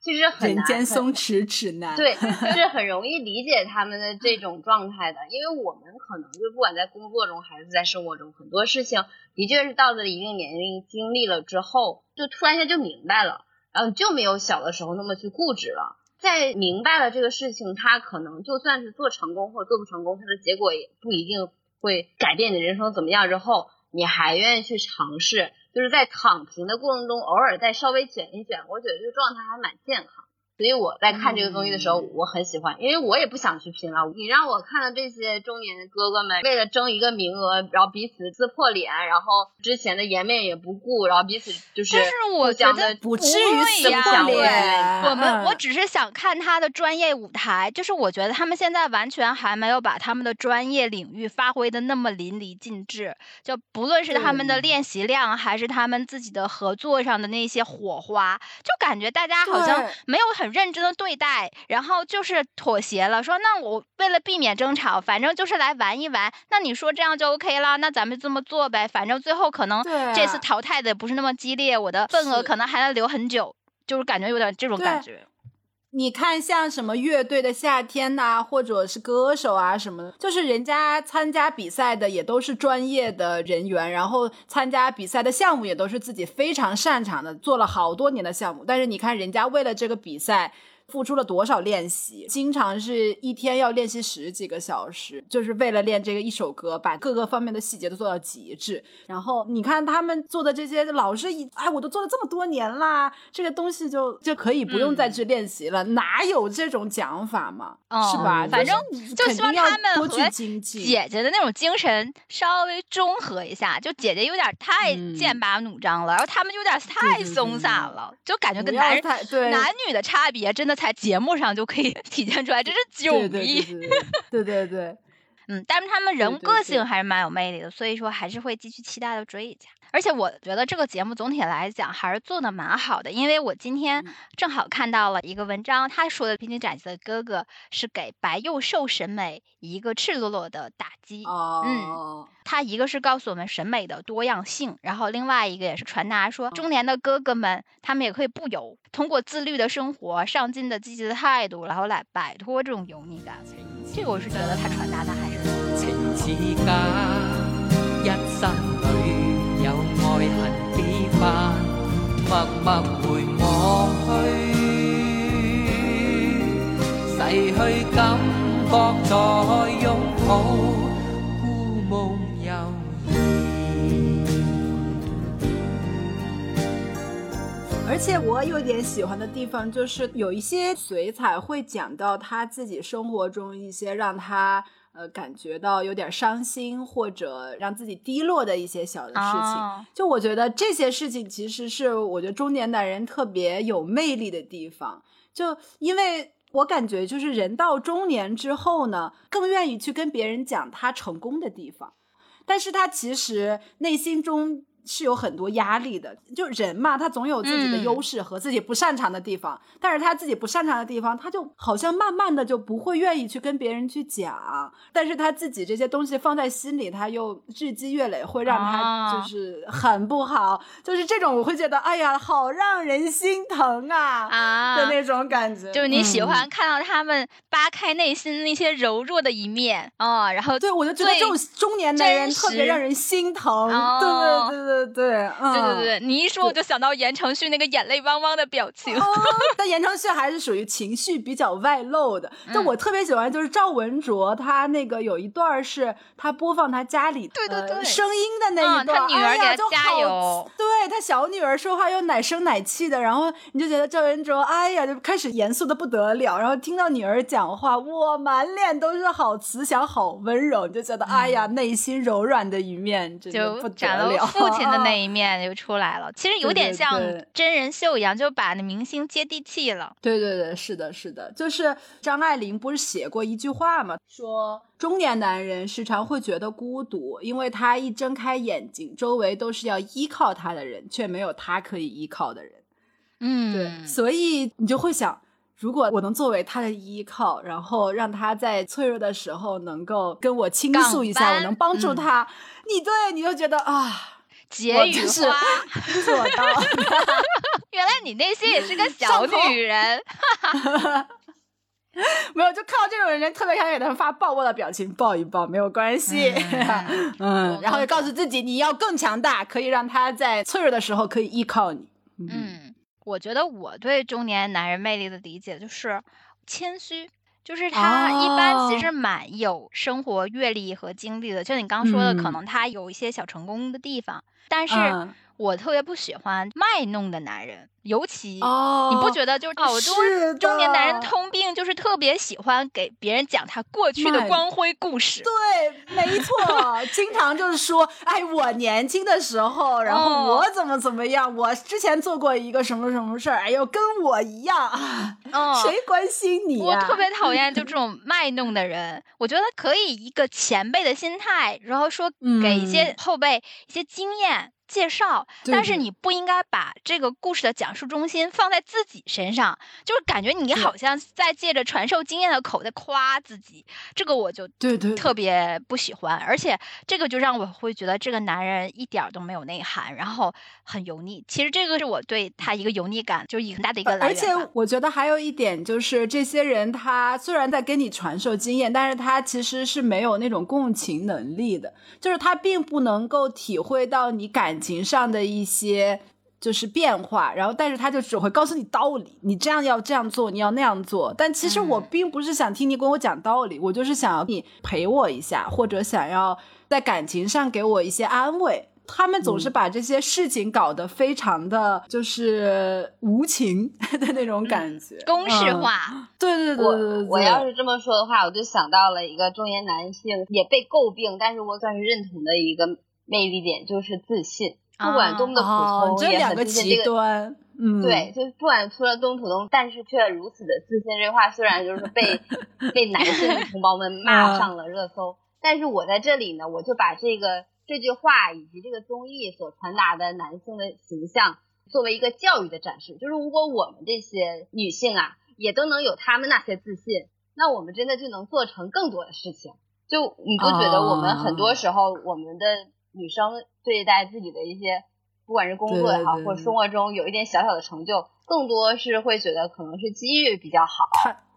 其实很人间松弛指南，对，是很容易理解他们的这种状态的，因为我们可能就不管在工作中还是在生活中，很多事情的确是到了一定年龄经历了之后，就突然一下就明白了，然后就没有小的时候那么去固执了。在明白了这个事情，他可能就算是做成功或者做不成功，他的结果也不一定会改变你的人生怎么样。之后你还愿意去尝试。就是在躺平的过程中，偶尔再稍微卷一卷，我觉得这个状态还蛮健康。所以我在看这个综艺的时候，我很喜欢，因为我也不想去拼了。你让我看到这些中年哥哥们为了争一个名额，然后彼此撕破脸，然后之前的颜面也不顾，然后彼此就是。但是我觉得不至于撕破脸。我们我只是想看他的专业舞台，就是我觉得他们现在完全还没有把他们的专业领域发挥的那么淋漓尽致。就不论是他们的练习量，还是他们自己的合作上的那些火花，就感觉大家好像没有很。认真的对待，然后就是妥协了，说那我为了避免争吵，反正就是来玩一玩。那你说这样就 OK 了，那咱们这么做呗。反正最后可能这次淘汰的不是那么激烈，我的份额可能还能留很久，就是感觉有点这种感觉。你看，像什么乐队的夏天呐，或者是歌手啊什么的，就是人家参加比赛的也都是专业的人员，然后参加比赛的项目也都是自己非常擅长的，做了好多年的项目。但是你看，人家为了这个比赛。付出了多少练习？经常是一天要练习十几个小时，就是为了练这个一首歌，把各个方面的细节都做到极致。然后你看他们做的这些，老师一哎，我都做了这么多年啦，这个东西就就可以不用再去练习了，哪有这种讲法嘛？是吧？反正就希望他们和姐姐的那种精神稍微中和一下。就姐姐有点太剑拔弩张了，然后他们有点太松散了，就感觉跟男人男女的差别真的。在节目上就可以 体现出来，这是九逼，对对对，嗯，但是他们人物个性还是蛮有魅力的，所以说还是会继续期待的追一下。而且我觉得这个节目总体来讲还是做的蛮好的，因为我今天正好看到了一个文章，他说的《披荆斩棘的哥哥》是给白幼瘦审美一个赤裸裸的打击。哦，嗯，他一个是告诉我们审美的多样性，然后另外一个也是传达说中年的哥哥们他们也可以不油，通过自律的生活、上进的积极的态度，然后来摆脱这种油腻感。这个我是觉得他传达的还是。爱恨几番，默默回望去，逝去感觉再拥抱，梦悠然。而且我有点喜欢的地方，就是有一些水彩会讲到他自己生活中一些让他。呃，感觉到有点伤心或者让自己低落的一些小的事情，就我觉得这些事情其实是我觉得中年男人特别有魅力的地方。就因为我感觉，就是人到中年之后呢，更愿意去跟别人讲他成功的地方，但是他其实内心中。是有很多压力的，就人嘛，他总有自己的优势和自己不擅长的地方，但是他自己不擅长的地方，他就好像慢慢的就不会愿意去跟别人去讲，但是他自己这些东西放在心里，他又日积月累，会让他就是很不好，就是这种我会觉得，哎呀，好让人心疼啊啊的那种感觉，就是你喜欢看到他们扒开内心那些柔弱的一面啊，然后对我就觉得这种中年男人特别让人心疼，对对对对。对对对对对，你一说我就想到言承旭那个眼泪汪汪的表情。但言承旭还是属于情绪比较外露的。但我特别喜欢就是赵文卓，他那个有一段是他播放他家里对对对声音的那一段，他女儿给他加油。对他小女儿说话又奶声奶气的，然后你就觉得赵文卓哎呀就开始严肃的不得了。然后听到女儿讲话，哇，满脸都是好慈祥、好温柔，你就觉得哎呀，内心柔软的一面真的不得了。父亲。的那一面就出来了，其实有点像真人秀一样，就把那明星接地气了。对对对，是的，是的，就是张爱玲不是写过一句话吗？说中年男人时常会觉得孤独，因为他一睁开眼睛，周围都是要依靠他的人，却没有他可以依靠的人。嗯，对，所以你就会想，如果我能作为他的依靠，然后让他在脆弱的时候能够跟我倾诉一下，我能帮助他，你对你就觉得啊。结语花 做到，原来你内心也是个小女人。没有，就看到这种人，特别想给他们发抱抱的表情，抱一抱没有关系。嗯，然后就告诉自己你要更强大，可以让他在脆弱的时候可以依靠你。嗯，我觉得我对中年男人魅力的理解就是谦虚。就是他一般其实蛮有生活阅历和经历的，就你刚说的，可能他有一些小成功的地方，但是。我特别不喜欢卖弄的男人，尤其你不觉得就是好多中年男人通病，就是特别喜欢给别人讲他过去的光辉故事。对，没错，经常就是说，哎，我年轻的时候，然后我怎么怎么样，我之前做过一个什么什么事儿，哎呦，跟我一样啊，谁关心你呀？我特别讨厌就这 种卖弄的人。我觉得可以一个前辈的心态，然后说给一些后辈一些经验。介绍，但是你不应该把这个故事的讲述中心放在自己身上，就是感觉你好像在借着传授经验的口在夸自己，这个我就对对特别不喜欢，而且这个就让我会觉得这个男人一点都没有内涵，然后很油腻。其实这个是我对他一个油腻感，就是很大的一个来源。而且我觉得还有一点就是，这些人他虽然在跟你传授经验，但是他其实是没有那种共情能力的，就是他并不能够体会到你感。情上的一些就是变化，然后但是他就只会告诉你道理，你这样要这样做，你要那样做。但其实我并不是想听你跟我讲道理，我就是想要你陪我一下，或者想要在感情上给我一些安慰。他们总是把这些事情搞得非常的就是无情 的那种感觉，公式化。对对对对，我要是这么说的话，我就想到了一个中年男性也被诟病，但是我算是认同的一个魅力点，就是自信。不管多么的普通，也很自信。这个，对，就是不管出了多么普通，但是却如此的自信。这句话虽然就是被 被男性同胞们骂上了热搜，但是我在这里呢，我就把这个这句话以及这个综艺所传达的男性的形象作为一个教育的展示。就是如果我们这些女性啊，也都能有他们那些自信，那我们真的就能做成更多的事情。就你就觉得我们很多时候我们的。女生对待自己的一些，不管是工作也好，或者生活中有一点小小的成就，更多是会觉得可能是机遇比较好，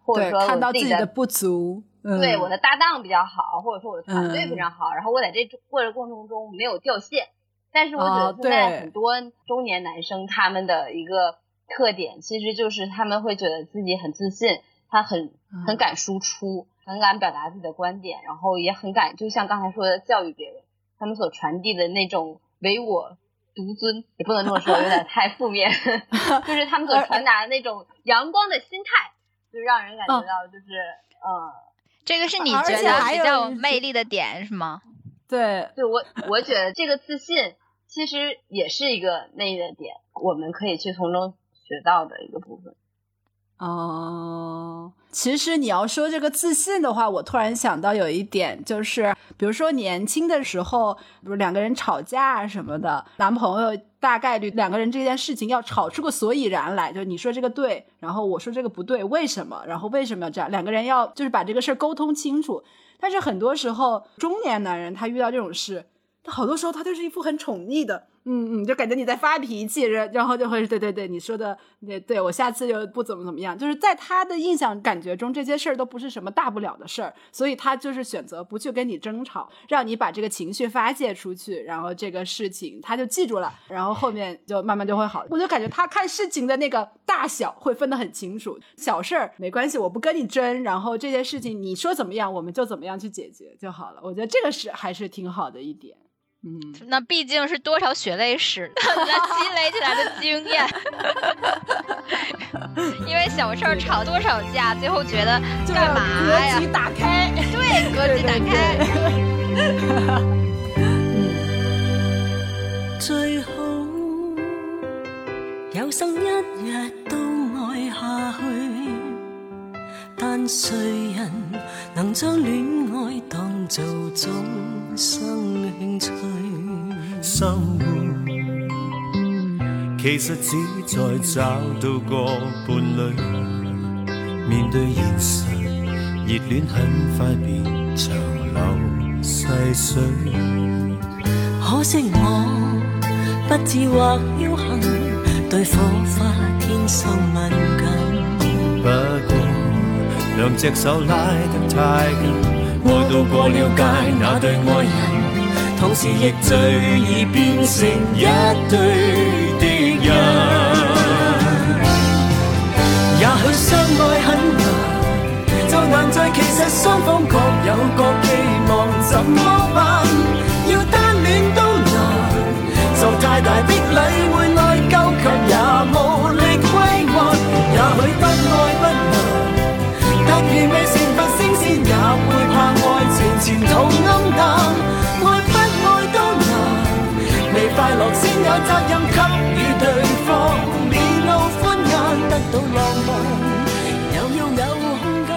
或者说看到自己的不足，对我的搭档比较好，或者说我的团队非常好，然后我在这过程过程中没有掉线。但是我觉得现在很多中年男生他们的一个特点，其实就是他们会觉得自己很自信，他很很敢输出，很敢表达自己的观点，然后也很敢，就像刚才说的教育别人。他们所传递的那种唯我独尊，也不能这么说，有点太负面。就是他们所传达的那种阳光的心态，就让人感觉到，就是嗯，这个是你觉得比较有魅力的点是吗？对，对我我觉得这个自信其实也是一个魅力的点，我们可以去从中学到的一个部分。哦，其实你要说这个自信的话，我突然想到有一点，就是比如说年轻的时候，比如两个人吵架什么的，男朋友大概率两个人这件事情要吵出个所以然来，就你说这个对，然后我说这个不对，为什么？然后为什么要这样？两个人要就是把这个事儿沟通清楚。但是很多时候，中年男人他遇到这种事，他好多时候他就是一副很宠溺的。嗯嗯，就感觉你在发脾气，然然后就会对对对，你说的对对，我下次就不怎么怎么样。就是在他的印象感觉中，这些事儿都不是什么大不了的事儿，所以他就是选择不去跟你争吵，让你把这个情绪发泄出去，然后这个事情他就记住了，然后后面就慢慢就会好。我就感觉他看事情的那个大小会分得很清楚，小事儿没关系，我不跟你争，然后这件事情你说怎么样，我们就怎么样去解决就好了。我觉得这个是还是挺好的一点。嗯，那毕竟是多少血泪史，那积累起来的经验。因为小事儿吵多少架，最后觉得干嘛呀？格局打开，对，格局打开。最好有生一日都爱下去，但谁人能将恋爱当做终生兴趣？生活其实只在找到个伴侣，面对现实，热恋很快变长流细水。可惜我不智或侥幸，对火花天生敏感。不过两只手拉得太紧，爱到过了界，那对爱人，同时亦最易变成一对敌人。也许相爱很难，就难在其实双方各有各寄望，怎么办？要单恋都难，受太大的礼会内疚，却也无力归还。也许不爱不难，突然未成佛升仙，前途暗淡。爱不爱都难，未快乐先有责任给予对方，面露欢颜，得到浪漫，又要有空间，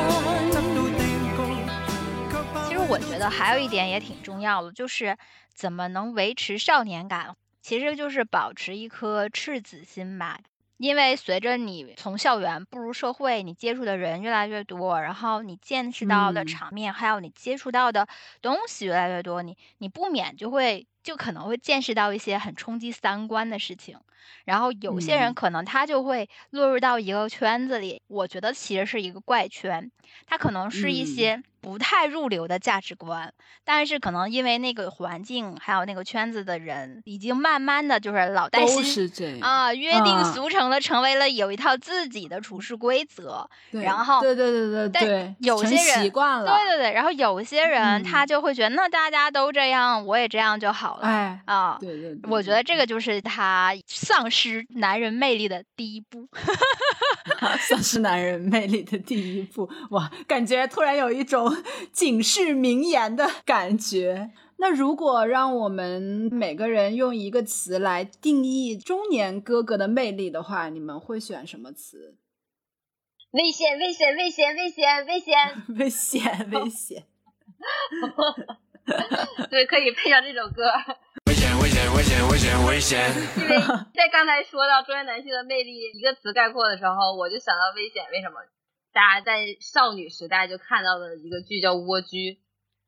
其实我觉得还有一点也挺重要的，就是怎么能维持少年感，其实就是保持一颗赤子心吧。因为随着你从校园步入社会，你接触的人越来越多，然后你见识到的嗯。场面，还有你接触到的东西越来越多，你你不免就会就可能会见识到一些很冲击三观的事情。然后有些人嗯。可能他就会落入到一个圈子里，我觉得其实是一个怪圈，他可能是一嗯。些不太入流的价值观，但是可能因为那个环境还有那个圈子的人，已经慢慢的就是老带都新是这样啊，约定啊俗成的成为了有一套自己的处事规则。对然后对对对对但对，有些人习惯了，对对对，然后有些人他嗯就会觉得，那大家都这样，我也这样就好了。哎，啊，对对对，我觉得这个就是他丧失男人魅力的第一步。丧失男人魅力的第一步，哇，感觉突然有一种 警示名言的感觉。那如果让我们每个人用一个词来定义中年哥哥的魅力的话，你们会选什么词？危险，危险，危险，危险，危险！危险，危险。对，可以配上这首歌。危险危险危险危险危险！因为在刚才说到中年男性的魅力一个词概括的时候，我就想到危险。为什么？大家在少女时代就看到的一个剧叫《蜗居》，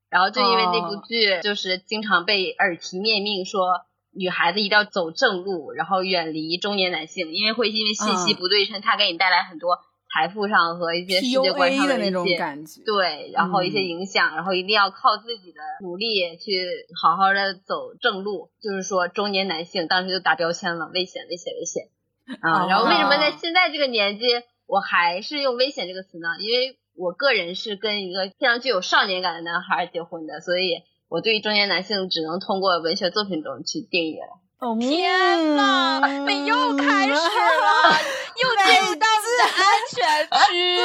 然后就因为那部哦剧，就是经常被耳提面命说女孩子一定要走正路，然后远离中年男性，因为会因为信息嗯不对称，它给你带来很多财富上和一些世界观上的那种感觉，对，然后一些嗯影响，然后一定要靠自己的努力去好好的走正路。就是说，中年男性当时就打标签了，危险，危险，危险啊！哦然后为什么在现在这个年纪，我还是用危险这个词呢？因为我个人是跟一个非常具有少年感的男孩结婚的，所以我对于中年男性只能通过文学作品中去定义了。哦天呐，你又开始 了，又进入到你的安全 区。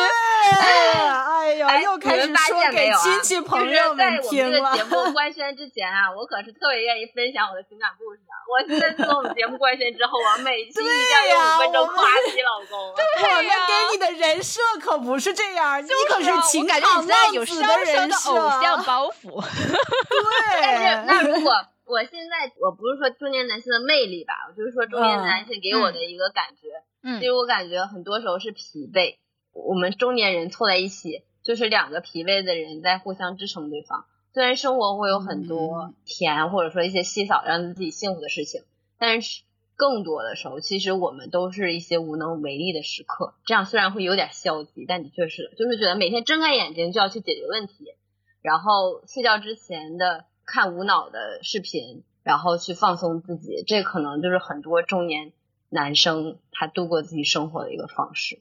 哎呀，哎又开始说给？亲戚朋友就是在我们们听了这个节。目 官宣之前啊，我可是特别愿意分享我的情感故事的。我现在自从我们节目官宣之后，我每期一定要用五分钟夸自己老公。我们给你的人设可不是这样，你可是啊情我感觉场你现在有浪子上升的人设，偶像包袱。对但是对，那如果我现在我不是说中年男性的魅力吧，我就是说中年男性给我的一个感觉，嗯其实我感觉很多时候是疲惫。我们中年人凑在一起，就是两个疲惫的人在互相支撑对方。虽然生活会有很多甜，或者说一些细小让自己幸福的事情，但是更多的时候，其实我们都是一些无能为力的时刻。这样虽然会有点消极，但的确是，就是觉得每天睁开眼睛就要去解决问题，然后睡觉之前的看无脑的视频，然后去放松自己，这可能就是很多中年男生他度过自己生活的一个方式。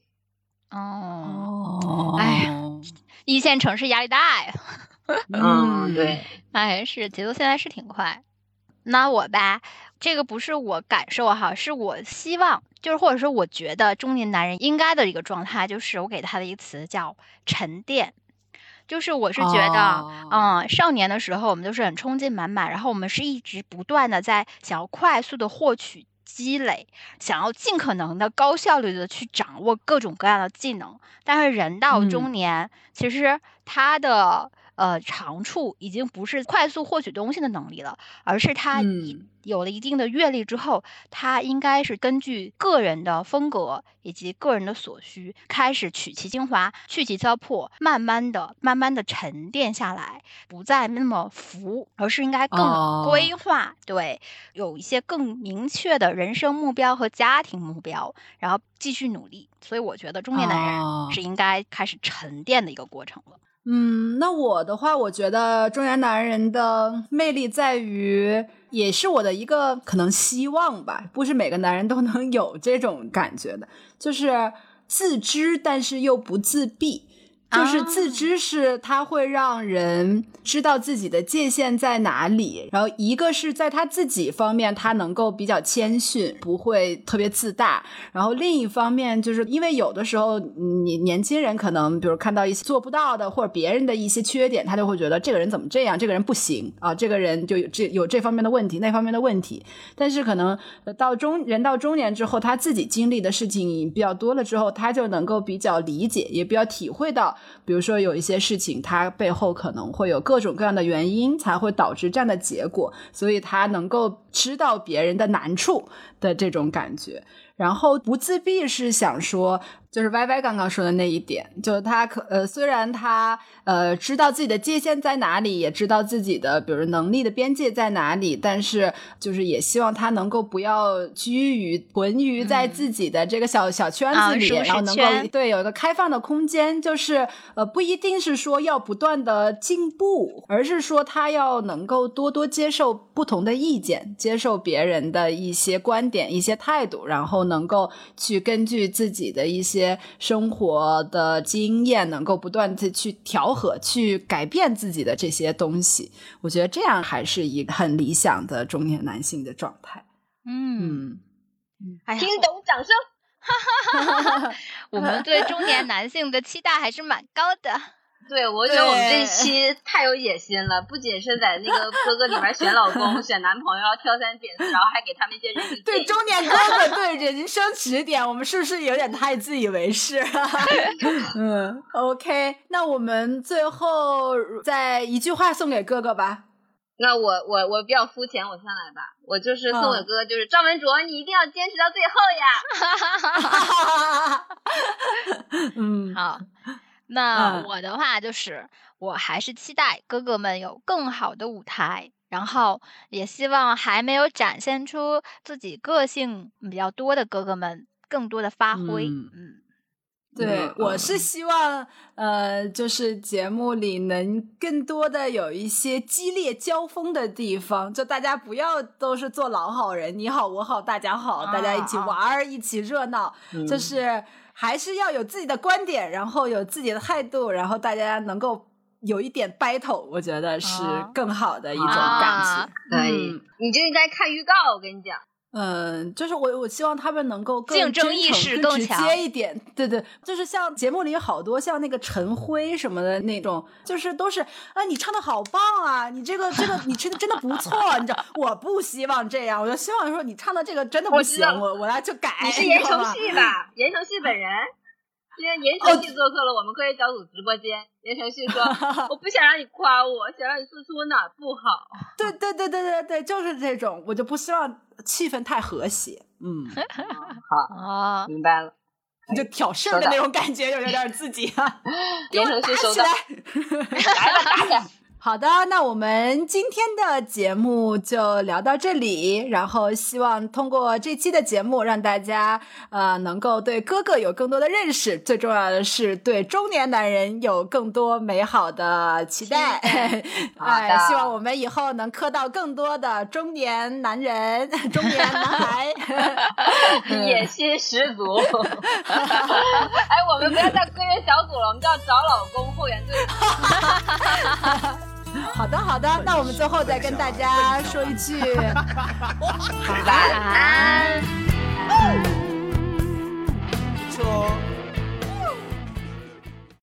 哦，哦哎呀一线城市压力大呀。嗯，对，哎，是节奏现在是挺快。那我吧，这个不是我感受哈，是我希望，就是或者说我觉得中年男人应该的一个状态，就是我给他的一个词叫沉淀。就是我是觉得，哦嗯，少年的时候我们都是很冲劲满满，然后我们是一直不断的在想要快速的获取积累，想要尽可能的高效率的去掌握各种各样的技能。但是人到嗯中年，其实他的呃长处已经不是快速获取东西的能力了，而是他有了一定的阅历之后，他应该是根据个人的风格以及个人的所需，开始取其精华，去其糟粕，慢慢的、慢慢的沉淀下来，不再那么浮，而是应该更规划，对，有一些更明确的人生目标和家庭目标，然后继续努力。所以我觉得中年男人是应该开始沉淀的一个过程了。嗯，那我的话，我觉得中年男人的魅力在于，也是我的一个可能希望吧，不是每个男人都能有这种感觉的，就是自知但是又不自闭。就是自知是他会让人知道自己的界限在哪里，然后一个是在他自己方面，他能够比较谦逊，不会特别自大。然后另一方面，就是因为有的时候你年轻人可能，比如看到一些做不到的或者别人的一些缺点，他就会觉得这个人怎么这样，这个人不行啊，这个人就有这有这方面的问题，那方面的问题。但是可能到中人到中年之后，他自己经历的事情比较多了之后，他就能够比较理解，也比较体会到。比如说有一些事情，它背后可能会有各种各样的原因，才会导致这样的结果，所以它能够知道别人的难处的这种感觉。然后不自闭是想说。就是歪歪刚刚说的那一点，就是他可呃，虽然他呃知道自己的界限在哪里，也知道自己的比如能力的边界在哪里，但是就是也希望他能够不要拘于浑于在自己的这个小小圈子里，然后能够对有一个开放的空间，就是呃不一定是说要不断的进步，而是说他要能够多多接受不同的意见，接受别人的一些观点、一些态度，然后能够去根据自己的一些。生活的经验能够不断的去调和、去改变自己的这些东西，我觉得这样还是一个很理想的中年男性的状态。嗯，听懂掌声。哈哈哈我们对中年男性的期待还是蛮高的。对，我觉得我们这期太有野心了，不仅是在那个哥哥里面选老公、选男朋友，要挑三拣四，然后还给他们一些人生对中年哥哥对人生指点，我们是不是有点太自以为是了？嗯，OK，那我们最后再一句话送给哥哥吧。那我我我比较肤浅，我先来吧。我就是送给哥哥，就是赵文卓，你一定要坚持到最后呀。嗯，好。那我的话就是，我还是期待哥哥们有更好的舞台，然后也希望还没有展现出自己个性比较多的哥哥们更多的发挥。嗯，对，我是希望，呃，就是节目里能更多的有一些激烈交锋的地方，就大家不要都是做老好人，你好我好大家好，大家一起玩儿，一起热闹，就是。还是要有自己的观点，然后有自己的态度，然后大家能够有一点 battle，我觉得是更好的一种感觉。可以，你就应该看预告，我跟你讲。嗯，就是我，我希望他们能够更竞争意识更直接一点。对对，就是像节目里有好多像那个陈辉什么的那种，就是都是啊，你唱的好棒啊，你这个这个你真的真的不错，你知道？我不希望这样，我就希望说你唱的这个真的不行，我我来就改。你是言承旭吧？言承旭本人。今天言承旭做客了我们科学小组直播间。言承旭说：“我不想让你夸我，想让你说出我哪不好。”对对对对对对，就是这种，我就不希望气氛太和谐。嗯，好啊，明白了，就挑事儿的那种感觉，有点自己啊。言承旭收到，来吧，打起来。好的，那我们今天的节目就聊到这里。然后希望通过这期的节目，让大家呃能够对哥哥有更多的认识。最重要的是，对中年男人有更多美好的期待。哎，希望我们以后能磕到更多的中年男人、中年男孩，野心十足。哎，我们不要叫科学小组了，我们叫找老公后援队。好的，好的，那我们最后再跟大家 说一句晚安。